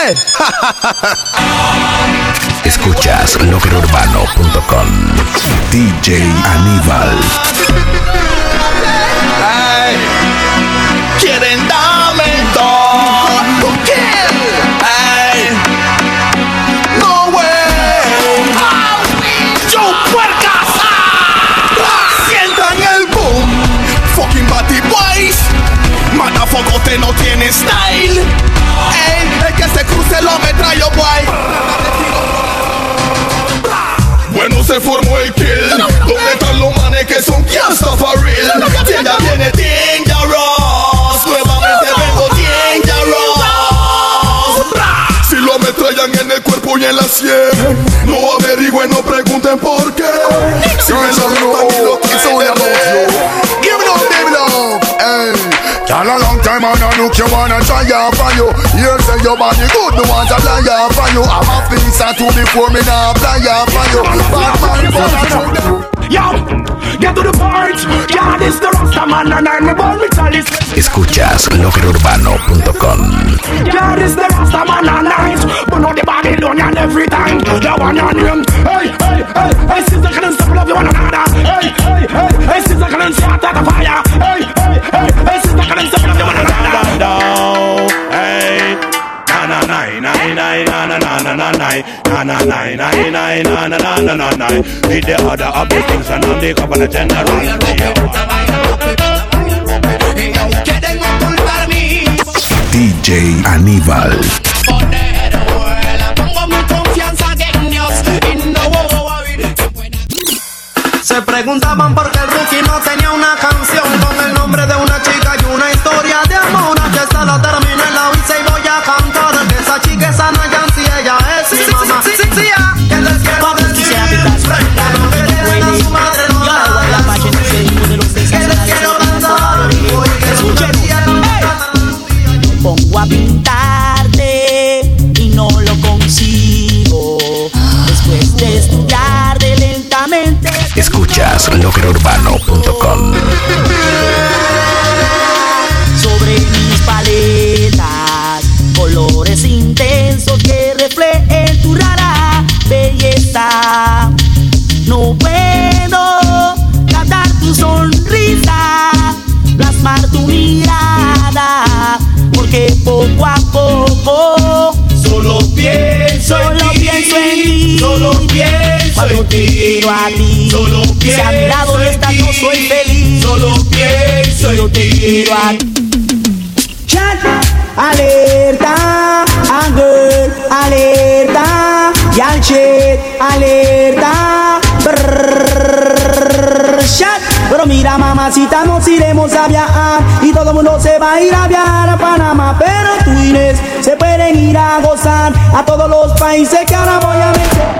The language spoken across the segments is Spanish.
Escuchas lockerurbano.com DJ Aníbal. Ay, quieren darme todo. ¿Qué? Ay, no way. Yo puercas. Sientan el boom. Fucking Batty Boys. Matafogote no tiene style. Que se cruce lo metrallo, boy. Bueno, se formó el kill. ¿Dónde están los manes que son real? Ya viene Dangerous. Nuevamente vengo Dangerous. Si lo ametrallan en el cuerpo y en la sien, no averigüen, no pregunten por qué. Si me lo roban y lo Give me love, give. Hey. Girl, a long time and I look you wanna try out for you. Here say your body good, me want to fly out for you. I'm a piece of two before me now fly out for you. Bad man, but I show them. Yo, get to the point. Yeah, this the Rasta man and I'm a born with chalice. Escuchas lockerurbano.com Yeah, this the Rasta man and nice. But not the Babylonian every time. The one on him. Hey, hey, hey, hey, sister, na na na na na na na na na na na na With the order of the kings and of the general DJ Aníbal. Se preguntaban por qué quiero a ti, Solo si a mi lado no estás no soy feliz. Solo pienso en ti. quiero a ti. Alerta, girl, alerta, y'all shit, alerta, shot. Pero mira mamacita, nos iremos a viajar y todo el mundo se va a ir a viajar a Panamá. Pero tú Inés, se pueden ir a gozar a todos los países que ahora voy a mencionar.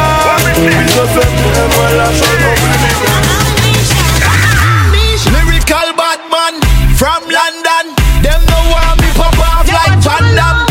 je Lyrical bad man from London. Them no want me pop off like Van Damme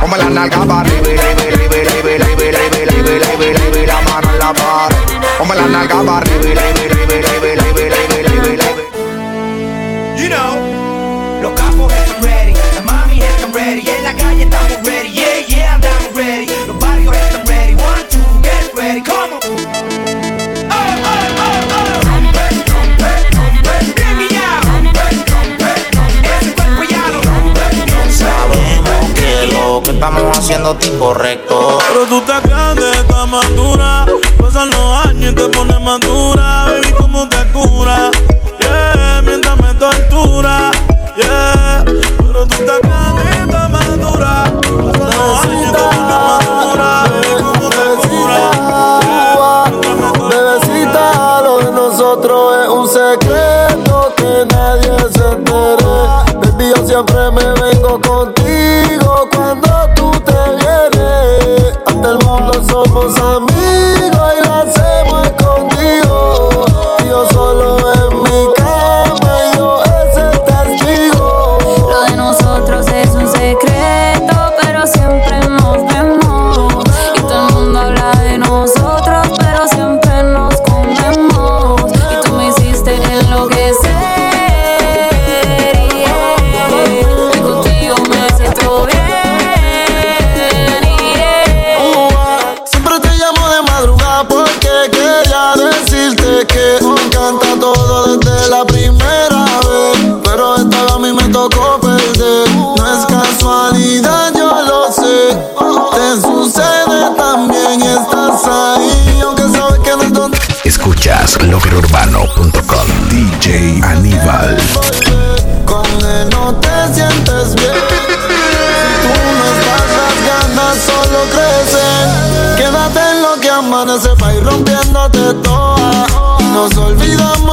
Como la nalga para arriba, arriba, arriba, arriba, arriba, arriba, arriba, la mano en la barra. Como la nalga para arriba, arriba, arriba, arriba, arriba, arriba, arriba. You know. Estamos haciendo es incorrecto. Pero tú estás grande, estás madura. Pasan los años y te pones madura. Baby, ¿cómo te cura? Yeah, mientras me tortura. Yeah, pero tú estás grande, estás madura. Pasan los años y te pones madura. Baby, ¿cómo te cura? Yeah, me. Bebecita, lo de nosotros es un secreto que nadie se entere. Baby, yo siempre me amanecer va a ir rompiéndote toa. Nos olvidamos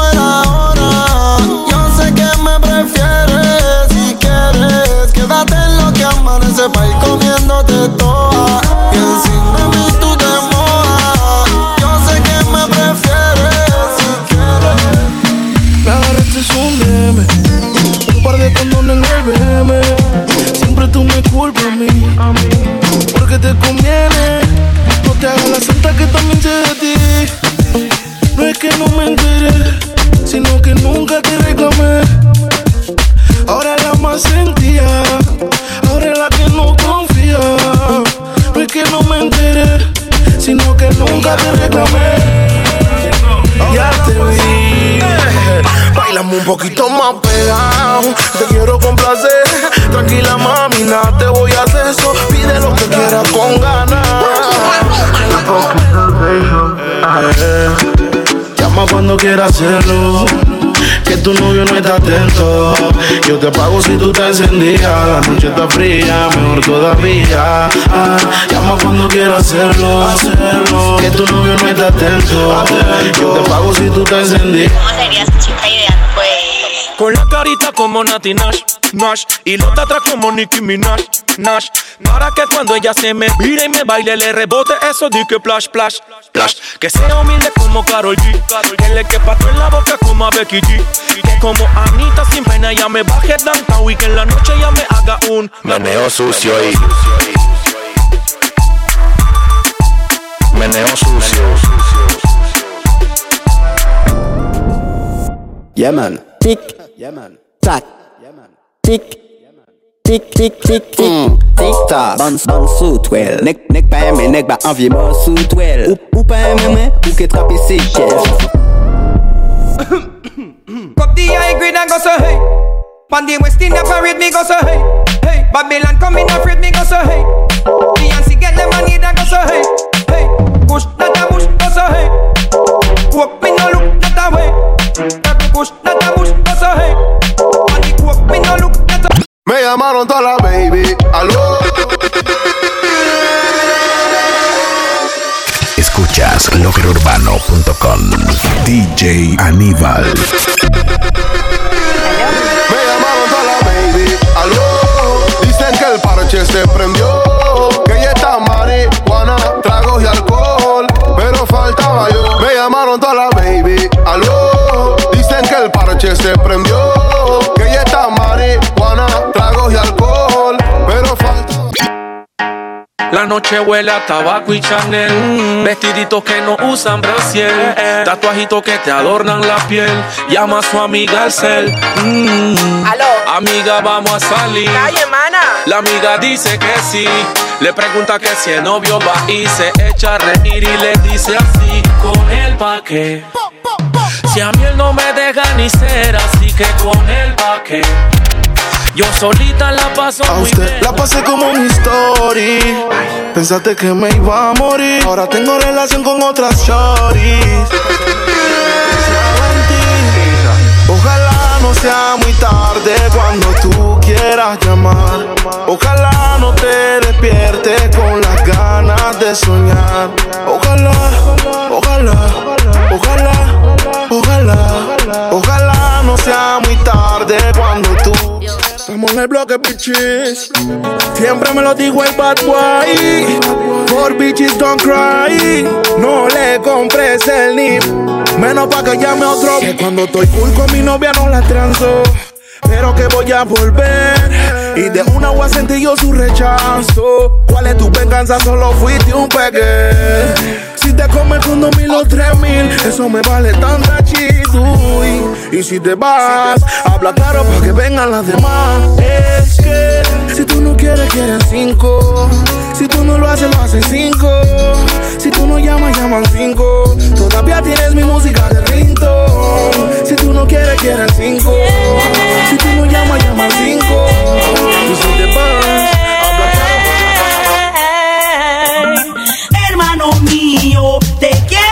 más pegado. Te quiero complacer. Tranquila, mami, nada te voy a hacer eso. Pide lo que quieras con ganas. Eh, Llama cuando quieras hacerlo. Que tu novio no está atento. Yo te pago si tú te encendías. La noche está fría, mejor todavía. Ah, llama cuando quieras hacerlo. hacerlo. Que tu novio no está atento. Yo te pago si tú te encendías. Con la carita como Nati Nash, Nash Y los de atrás como Nicki Minaj, Nash Para que cuando ella se me vire y me baile Le rebote eso de que plash, plash, plash Que sea humilde como Karol G Que le quepa todo en la boca como a Becky G Que como Anita sin pena ella me baje downtown Y que en la noche ella me haga un Meneo sucio y. Meneo sucio. Yeah man. Yeah man. Tac. Yeah man. Tick. Tick, tick, tick, tick, Mm. tick, tac Ban, ban sou twel Nek, nek pa eme, nek ba anvye mò sou twel Ou, ou pa eme mwen, ou ke trape se kèl Cup the high grade and go so hey. Pan the West India parade me go so hey. Hey, Babylon come in afraid me go so hey. Beyonce get the money that go so hey. Hey, push not a bush go so hey. Walk me no look not a way. Push not a me no look not a Me llamaron toda la baby. Aló. Escuchas loquerurbano.com. DJ Aníbal. Me llamaron toda la baby. Aló. Dicen que el parche se prendió. Prendió. Que ella está marihuana, tragos y alcohol. Pero falta. La noche huele a tabaco y Chanel. Vestiditos que no usan brasier. Tatuajitos que te adornan la piel. Llama a su amiga al cel. Mm. Amiga, vamos a salir. La amiga dice que sí. Le pregunta que si el novio va y se echa a reír y le dice así. Con él pa' qué. Si a mí él no me deja ni ser, así que con él pa' qué. Yo solita la paso A muy usted bien. la pasé como mi story. Pensaste que me iba a morir. Ahora tengo relación con otras shorties. Ojalá no sea muy tarde cuando tú quieras llamar. Ojalá no te despiertes con las ganas de soñar. Ojalá, ojalá, ojalá, en el bloque, bitches. Siempre me lo digo el bad boy. For bitches don't cry. No le compres el nip. Menos pa' que llame otro. Que cuando estoy cool con mi novia no la transo. Pero que voy a volver. Y de una voy a sentir yo su rechazo. ¿Cuál es tu venganza? Solo fuiste un pegue. Si te comes con dos mil o tres mil, eso me vale tanta chidui. Y si te vas, habla claro para que vengan las demás. Es que si tú no quieres, quieren cinco. Si tú no lo haces, lo hacen cinco. Si tú no llamas, llaman cinco. Todavía tienes mi música de ringtone. Si tú no quieres, quieren cinco. Si tú no llamas, llaman cinco. Y si te vas, mío, te quiero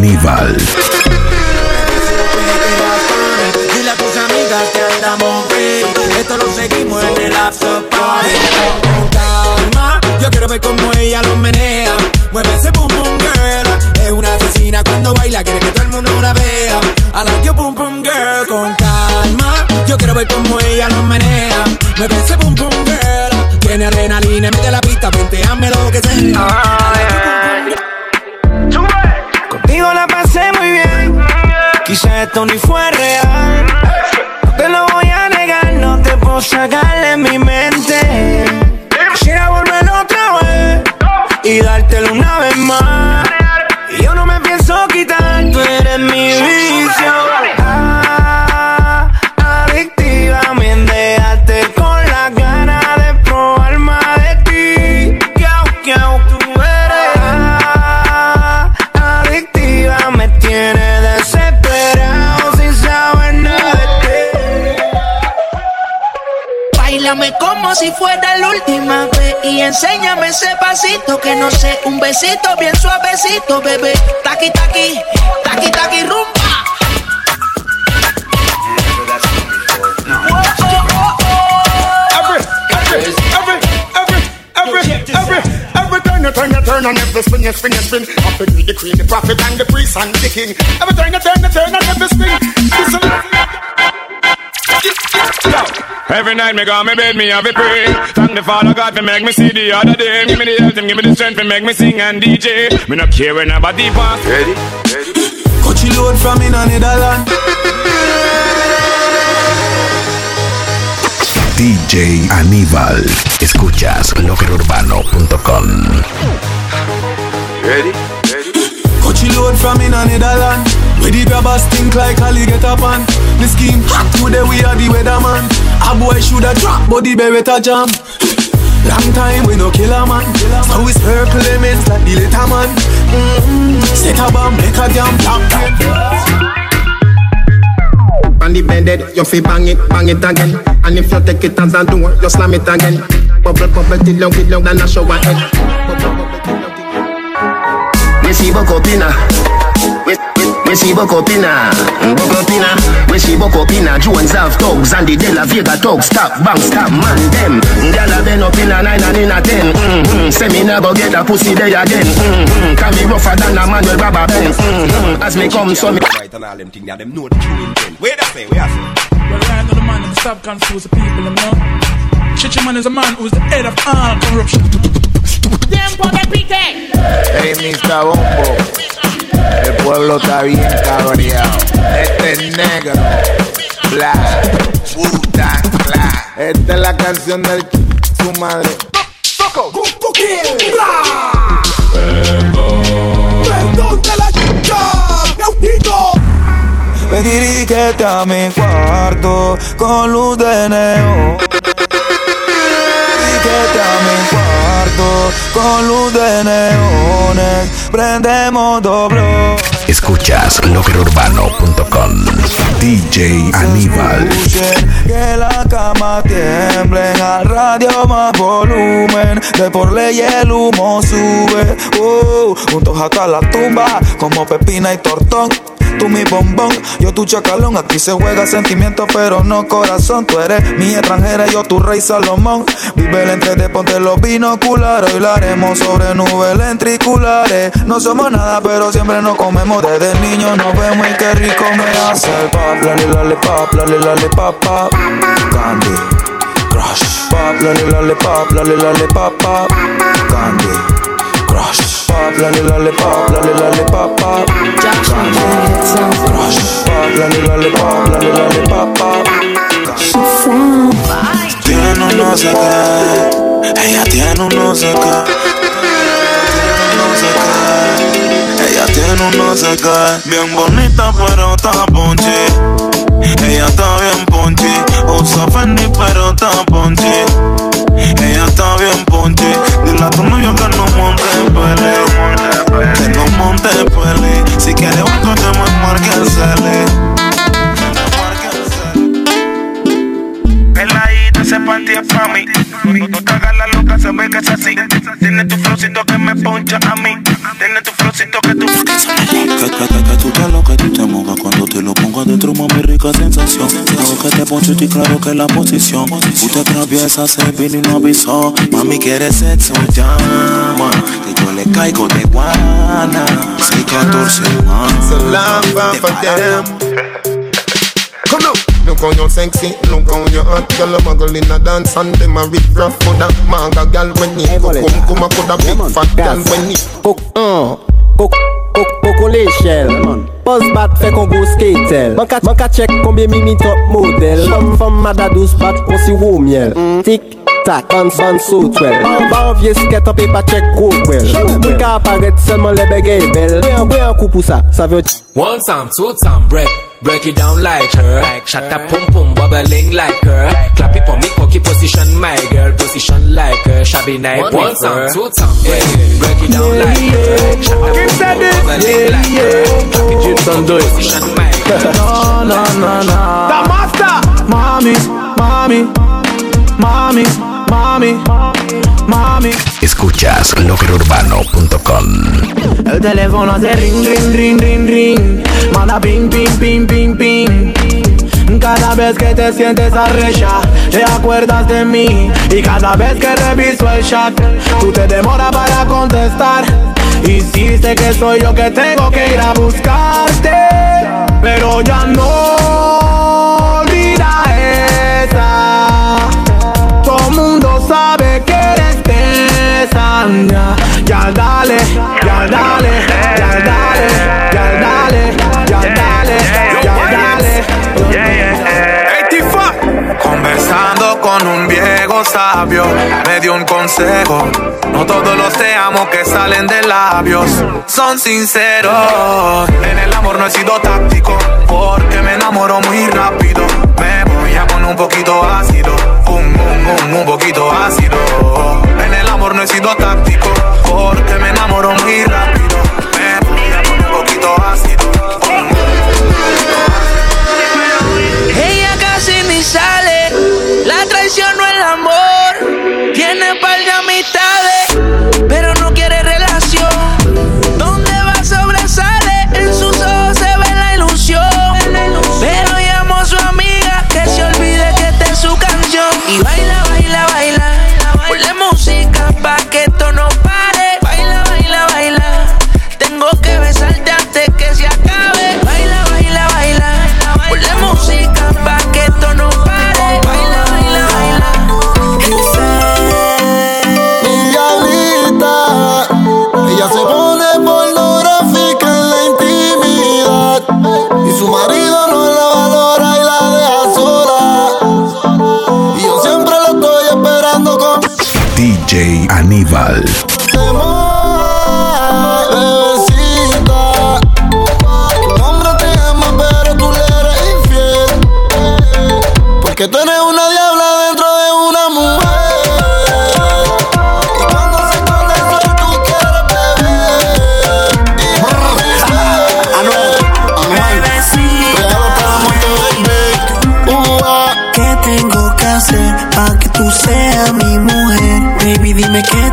DJ de mi mente. Un besito bien suavecito, bebé. Taqui, taqui, taqui, taqui, rumba. Every, turn you turn and every spin you spin you spin. Up the the queen, the prophet and the priest and the king. Every turn you turn you turn and every spin. Listen. Every night me go me bed, me have a pray. Thank the Father God for make me see the other day. Give me the health and give me the strength to make me sing and DJ. Me no care when nobody pass. Ready? Ready? Coachy load from in a Netherlands. DJ Aníbal. Escuchas loquerurbano.com. Ready? Coachy load from in a Netherlands. Where the grabbers think like up on. The scheme hot today we are the weatherman. A boy shoulda drop, but the beretta jam. Long time we no kill a man. So we circle elements like the later man. Mm-hmm. Set a bomb, make a damn black the bended, you fi bang it, bang it again. And if you take it as a door, you slam it again. Bubble, bubble till you get loud and a shower head. We see Bokopina. We, we, we see Bokopina. Bokopina. We see Bokopina. Jones have thugs and the De La Vega thugs. Stop, bang, stop, man, them. Gyal a been up in a nine and in a ten. Mm-hmm. Say me never get a pussy day again. Mm-hmm. Can me rougher than a man with rubber bands. Mm-hmm. As me come, so me. Right and all them thing, them know the true intent. Where that say? Where that say? Well, I know the man that stop confuse the people, you know. Chichi man is a man who's the head of all corruption. Tiempo de pique. Hey, Mr. Bombo. El pueblo está bien cabreado. Este es negro. Bla. Puta. Bla. Esta es la canción del ch- su madre. Perdón de la chica. Me dirígete a mi cuarto con luz de neón. Dirígete a mi cuarto con luz de neones. Prendemos. Escuchas loquerurbano.com. DJ Aníbal. Que la cama tiemble al radio más volumen. De por ley el humo sube. Uh, juntos hasta la tumba, como pepina y tortón. Tú mi bombón, yo tu chacalón. Aquí se juega sentimiento, pero no corazón. Tú eres mi extranjera, yo tu rey Salomón. Vive el entre de ponte los binoculares. Hoy haremos sobre nubes lentriculares. No somos nada, pero siempre nos comemos. Desde niño nos vemos y qué rico me hace pop. Lale, lale, pop, lale, lale, pop, pop. Candy, crush. Pop, lale, lale, pop, lale, lale, pop, pop. Candy, crush. Pop, lale, lale, pop, lale, lale, pop, pop. Candy, crush. Pop, lale, lale, pop, lale, lale, pop, pop. Tiene un no sé qué, ella tiene un no sé qué. No sé qué, bien bonita pero está ponche. Ella está bien ponche, usa Fendi pero está ponche. Ella está bien ponche, dile a tu novio que no monte pele, que no monte pele. Si quiere un coche más marque el cele. Peladita, ese panty es pa' mí. No, no te hagas la loca, se ve que es así. Tiene tu flowcito que me poncha a mí. Tiene tu flowcito que tú. Que, tú te lo que tú te mojas cuando te lo pongo adentro, mami, rica sensación. Claro que te poncho y claro que la posición. Tú te atraviesas, se vino y no avisó. Mami, quiere sexo, llama. Que yo le caigo de guana. 614 más. So long Look how you sexy, look how you hot Girl, a muggle in a dance and them a rip rough For that manga girl when you cook Come, come a put a big fat girl when you Cook, uh, cook Koko mm. le shell. Buzz bat fe kon go skatel Man ka chek konbye mimi top model Fom mada dos bat kon si wou miel. Tik tak, ban ban so twel Ba an vie sket an pe pa chek go kwel Mwen ka aparet selman le begey bel Bwe an kou pou sa, sa vyo One time, two time, break. Break it down like her. Shut up, pum pum, bubbling like her. Clap it for me, cocky position, my girl. Position like her. Shabby night, one time, two time, break. Break it down like her. Shut up, pum pum, bubbling like her. Clap it for me, position, my girl. No, no, no, no. The master. Mami, mami, mami, Escuchas loquerurbano.com. El teléfono hace ring, ring, ring, ring, ring. Manda ping, ping, ping, ping, ping. Cada vez que te sientes arrecha, te acuerdas de mí. Y cada vez que reviso el chat, tú te demoras para contestar. Sé que soy yo que tengo que ir a buscarte, pero ya no ya dale, ya dale, ya dale, ya dale, ya dale, ya dale. Conversando con un viejo sabio, me dio un consejo. No todos los te amo que salen de labios son sinceros. En el amor no he sido táctico, porque me enamoro muy rápido. Me voy a poner un poquito ácido, un, un, un, un poquito ácido. Amor no he sido táctico, porque me enamoro muy rápido.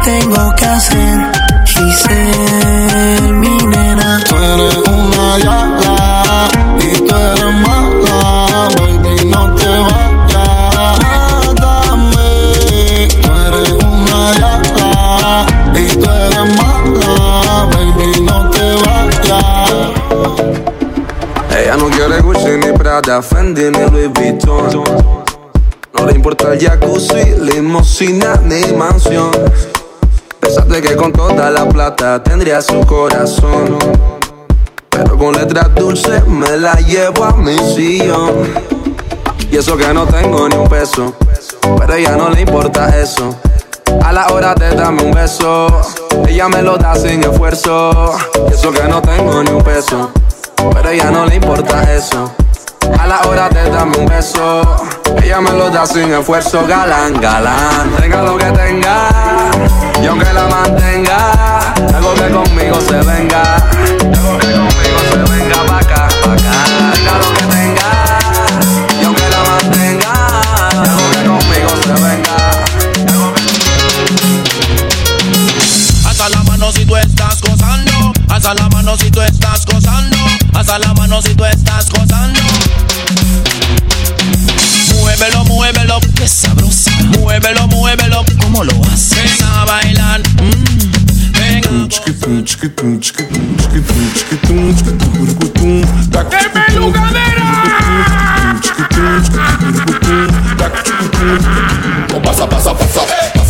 Tengo que hacer. Giselle, mi nena. Tú eres una diabla y tú eres mala, baby, no te vayas. Mátame. Tú eres una diabla y tú eres mala, baby, no te vayas. Ella no quiere Gucci ni Prada, Fendi ni Louis Vuitton. No le importa el jacuzzi, limosina ni mansión. Que con toda la plata tendría su corazón. Pero con letras dulces me la llevo a mi sillón. Y eso que no tengo ni un peso. Pero a ella no le importa eso. A la hora de darme un beso, ella me lo da sin esfuerzo. Y eso que no tengo ni un peso. Pero a ella no le importa eso. A la hora de darme un beso, ella me lo da sin esfuerzo, galán, galán. Tenga lo que tenga, y aunque la mantenga, algo que conmigo se venga, algo que conmigo se venga pa' acá, pa' acá. Tenga lo que tenga, y aunque la mantenga, algo que conmigo se venga. Alza la mano si tú estás gozando. Alza la mano si tú estás gozando. Alza la mano si tú estás gozando. Muévelo, muévelo, que sabrosa. Muévelo, muévelo, ¿cómo lo haces? Ven a bailar. mm, Ven a Pasa, pasa, pasa, pasa, pasa, pasa, pasa, pasa,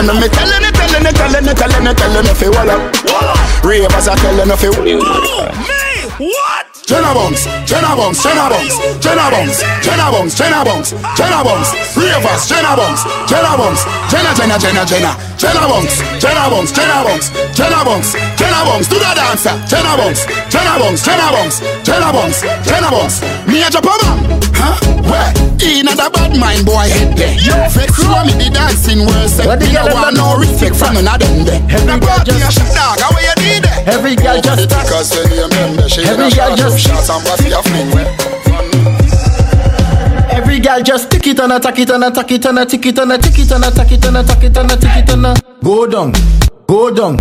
tellin' me tellin' me, tellin' me, tellin' me, tellin' me, tellin' it, fi wall up. Ravers are tellin' it, fi me, what? Jenna Bones, Jenna Bones, Jenna Bones, Jenna Bones, Jenna Bones, Jenna Bones, Jenna Bones, Ravers, Jenna Bones, Jenna Bones, Jenna, Jenna, Jenna, Jenna, Jenna Bones, Jenna Bones, Jenna Bones, Jenna Bones, Jenna Bones, do that dancer, Jenna Bones, Jenna Bones, Jenna Bones, Jenna Bones, Jenna Bones, me a Japan, huh? Where? In a bad mind boy head there. Vex you me the dancing world set. Me no want no respect from none of them eh. there. Every girl just a dog, how you need it? Every girl just Because when you remember she Every girl shot just- shots and body a fling Every girl just tick it and attack it and attack it and a tick it and a tick it and attack it and attack it and a tick it and a go down, go down,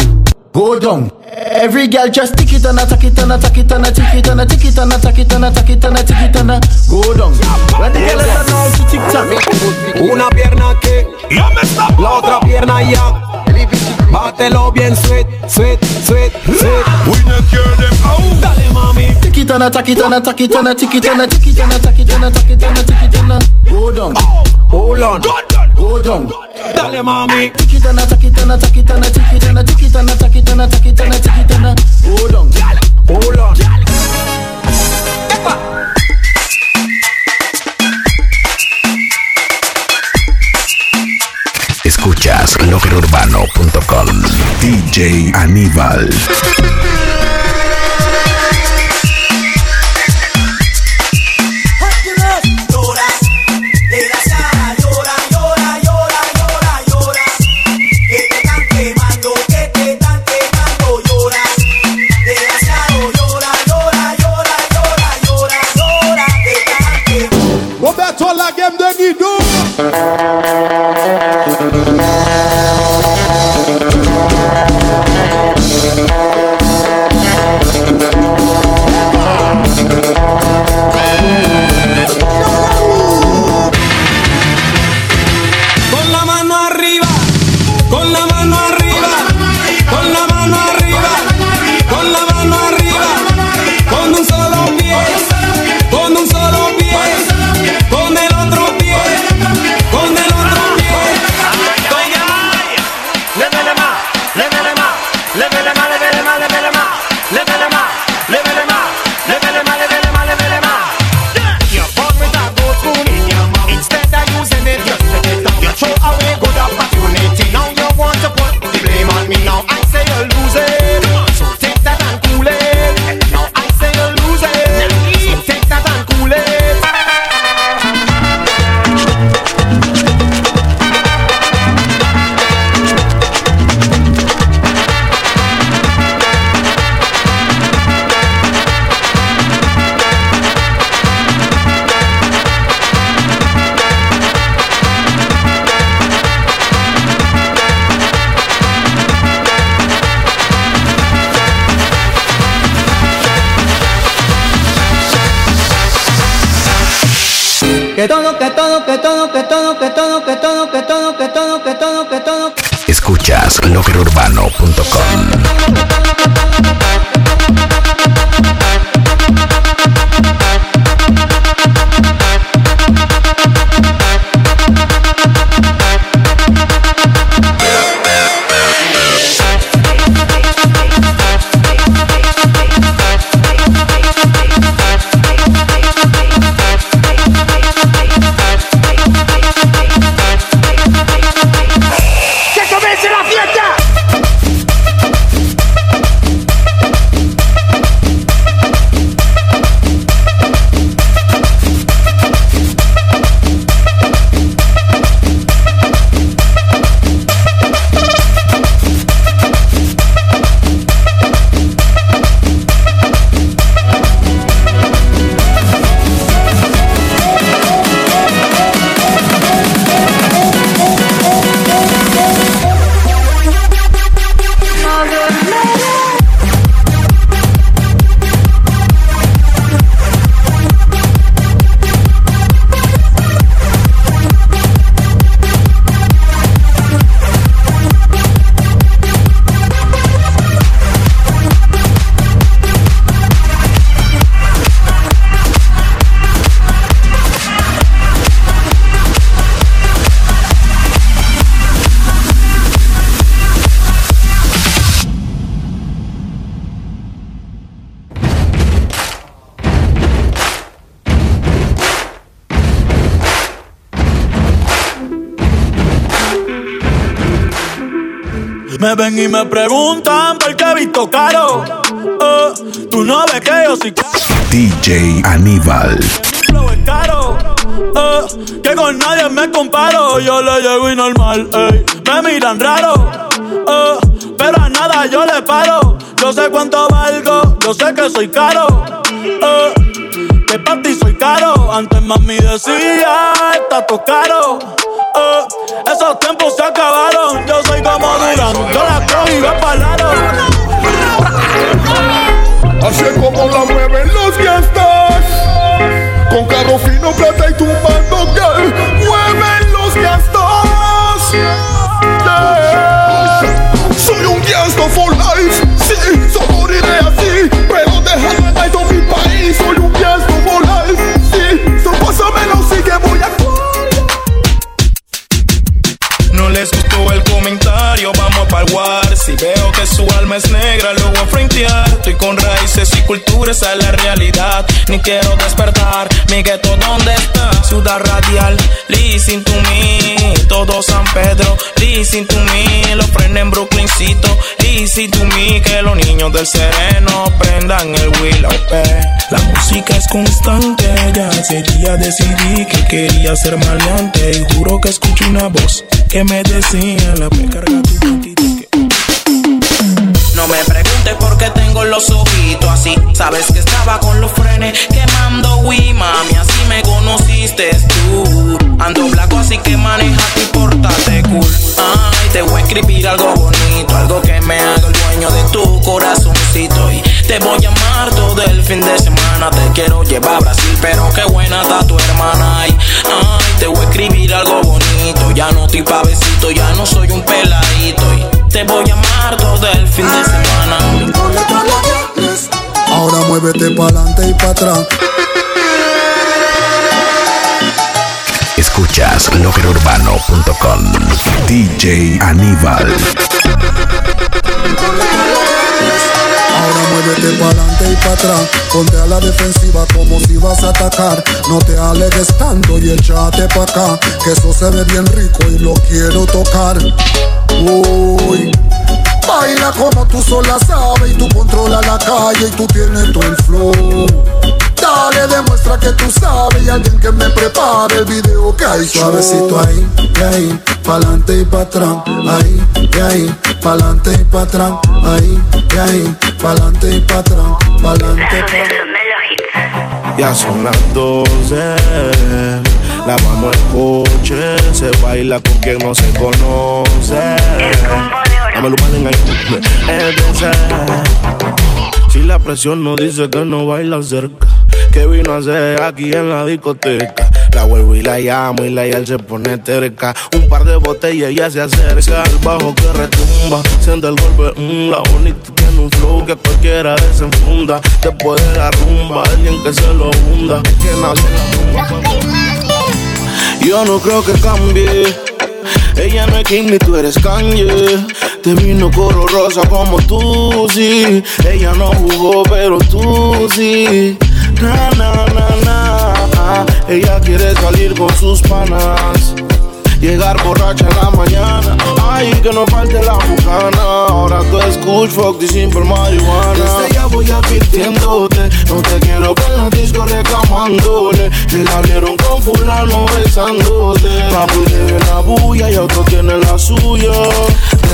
go down. Every girl just tick it and attack it and attack it and a tick it and a tick it and attack it and attack it and a tick it and a go down. When the girl is now to tick tock. Una pierna aquí, la otra pierna allá. Bátelo bien, sweet, sweet, sweet, sweet. We not care them out. Dale mami. Tick it and attack it and attack it and a tick it and a tick it and attack it and attack it and a tick it and a go down. Hold on, Go down. Dale mami. Chiquitana, chiquitana, chiquitana, chiquitana, chiquitana, chiquitana, chiquitana, chiquitana. Hold on, Escuchas loquerurbano.com DJ Aníbal. urbano. Me ven y me preguntan por qué he visto caro. Eh, tú no ves que yo soy caro. DJ Aníbal. Es caro. eh, que con nadie me comparo. Yo le llego y normal. ey. Me miran raro. eh, pero a nada yo le paro. Yo sé cuánto valgo. Yo sé que soy caro. eh, que para ti soy caro. Antes mami decía, está todo caro. eh, esos tiempos se acabaron. Yo soy como. Yo la cojo y voy para Así es como la mueven los gastos Con carro fino, plata y tumbando veo que su alma es negra, lo voy a frentear. Estoy con raíces y cultura, esa es la realidad. Ni quiero despertar, mi gueto, ¿dónde está? Ciudad radial, listen to me. Todo San Pedro, listen to me. Los frenes en Brooklyncito, listen to me. Que los niños del sereno prendan el Willow. eh. La música es constante, ya hace día decidí que quería ser maleante. Y juro que escuché una voz que me decía la peca No me preguntes por qué tengo los ojitos así. Sabes que estaba con los frenes quemando Wii, mami. Así me conociste tú. Ando blanco, así que manejate y portate cool. Ay, te voy a escribir algo bonito, algo que me haga el dueño de tu corazoncito. Y te voy a amar todo el fin de semana. Te quiero llevar a Brasil, pero qué buena está tu hermana. Ay, ay, te voy a escribir algo bonito. Ya no estoy pavecito, ya no soy un peladito. Y te voy a amar todo el fin de semana. Ahora muévete pa'lante y pa' atrás. Escuchas loquerurbano.com. DJ Aníbal. Ahora muévete pa'lante y pa' atrás. Ponte a la defensiva como si vas a atacar. No te alegues tanto y échate pa' acá. Que eso se ve bien rico y lo quiero tocar. Uy. Baila como tú sola sabes y tú controlas la calle y tú tienes todo el flow. Dale, demuestra que tú sabes y alguien que me prepare el video que hay Suavecito ahí, y ahí, pa'lante y pa' atrás. Ahí, y ahí, pa'lante y pa' atrás. Ahí, ahí, pa'lante y pa' atrás. Pa'lante, pa' Ya son las 12, lavamos el coche, se baila con quien no se conoce. Dámelo mal en ahí. Es de ser. Si la presión no dice que no baila cerca, que vino a hacer aquí en la discoteca? La vuelvo y la llamo y la yal se pone terca. Un par de botellas y ya se acerca. El bajo que retumba, siente el golpe. mm, la bonita tiene un flow que cualquiera desenfunda. Después de la rumba, alguien que se lo hunda. Que la tumba. Yo no creo que cambie. Ella no es Kim ni tú eres Kanye. Te vino coro rosa como tú, sí. Ella no jugó, pero tú sí. Na, na. Ella quiere salir con sus panas. Llegar borracha en la mañana. Ay, que no falte la bucana. Ahora tú escuchas fuck y simple marihuana. Desde ya voy advirtiéndote. No te quiero ver en disco reclamándole. Que la vieron con fulano besándote. Papu tiene la bulla y otro tiene la suya.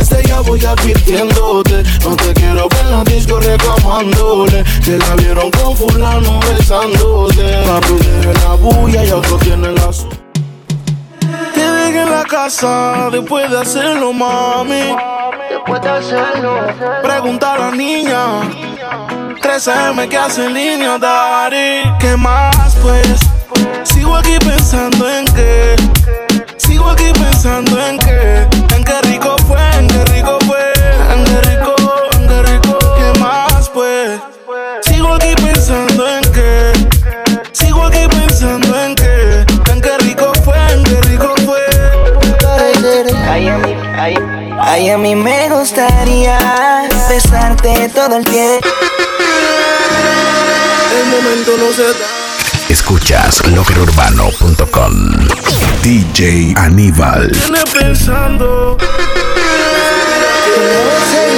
Desde ya voy advirtiéndote. No te quiero ver en la disco reclamándole. Que la vieron con fulano besándote. Papu tiene la bulla y otro tiene la suya. Te dejé en la casa después de hacerlo, mami. Después de hacerlo. Pregunta a la niña. 13M que hace en línea, Dari. ¿Qué más, pues? Sigo aquí pensando en qué. Sigo aquí pensando en qué. Ay, a mí me gustaría besarte todo el tiempo. El momento no se da. Escuchas loquerurbano.com. DJ Aníbal. Viene pensando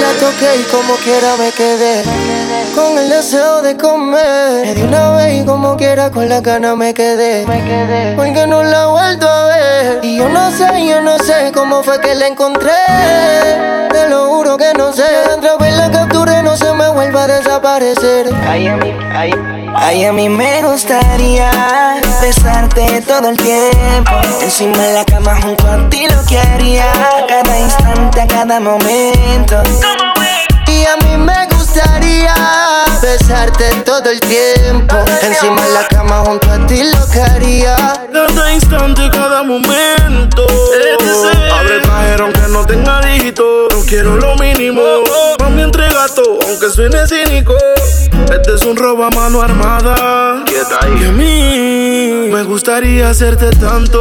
la toqué y como quiera me quedé Con el deseo de comer. Me di una vez y como quiera con la gana me quedé. Porque no la he vuelto a ver. Y yo no sé, yo no sé cómo fue que la encontré. Te lo juro que no sé. Otra vez la capturé, no se me vuelva a desaparecer Ay, a mí me gustaría besarte todo el tiempo. Encima de la cama junto a ti lo que haría. Cada instante, cada momento. Y a mí me gustaría besarte todo el tiempo. Encima de la cama junto a ti lo que haría. Cada instante, cada momento. Abre el cajero aunque no tenga dígito. No quiero lo mínimo. Mami, entrega todo, aunque suene cínico. Este es un robo a mano armada. Y a mí me gustaría hacerte tanto.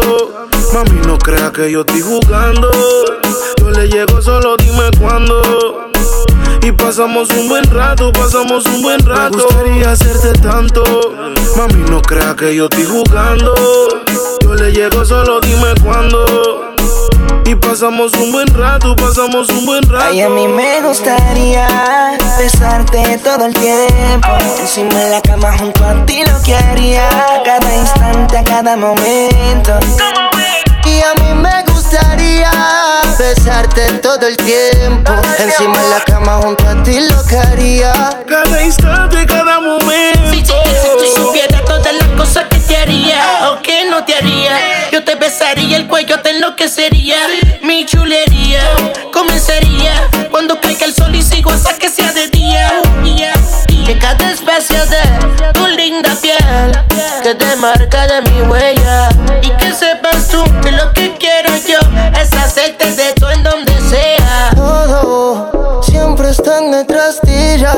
Mami, no crea que yo estoy jugando. Yo le llego, solo dime cuándo. Y pasamos un buen rato, pasamos un buen rato. Me gustaría hacerte tanto. Mami, no crea que yo estoy jugando. Yo le llego, solo dime cuándo. Y pasamos un buen rato, pasamos un buen rato. Ay, a mí me gustaría besarte todo el tiempo. Encima de la cama junto a ti lo que haría. A cada instante, a cada momento. Y a mí me gustaría besarte todo el tiempo. Encima de la cama junto a ti lo que haría. Cada instante, cada momento. Si, si, si, si supiera todas las cosas que te haría o que no te haría, besaría el cuello, te enloquecería. Mi chulería comenzaría cuando caiga el sol y sigo hasta que sea de día. Que cada especie de tu linda piel que te marca de mi huella y que sepas tú que lo que quiero yo es hacerte de todo en donde sea. Todo siempre están detrás de ella.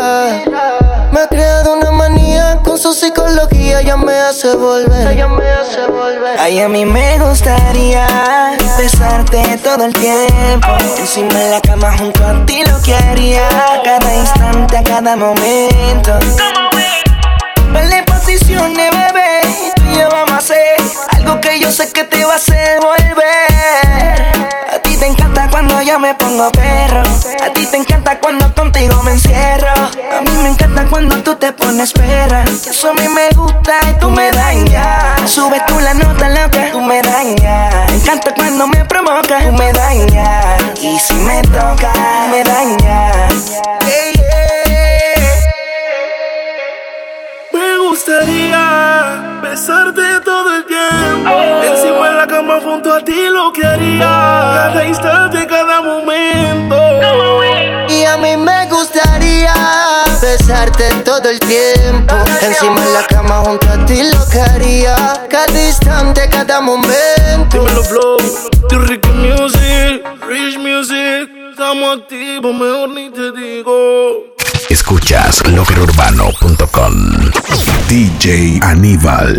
Me ha creado una manía con su psicología, ya me hace volver. Ya me hace volver. Ay, a mí me gustaría besarte todo el tiempo. Encima de la cama junto a ti lo que haría. A cada instante, a cada momento. Vale posiciones, bebé. Tú y yo vamos a hacer algo que yo sé que te va a hacer volver. Todo el tiempo. Encima de la cama junto a ti lo que haría. Cada instante, cada momento. Dímelo, flow. The Ricky Music, Rich Music. Estamos activos, mejor ni te digo. Escuchas loquerurbano.com. DJ Aníbal.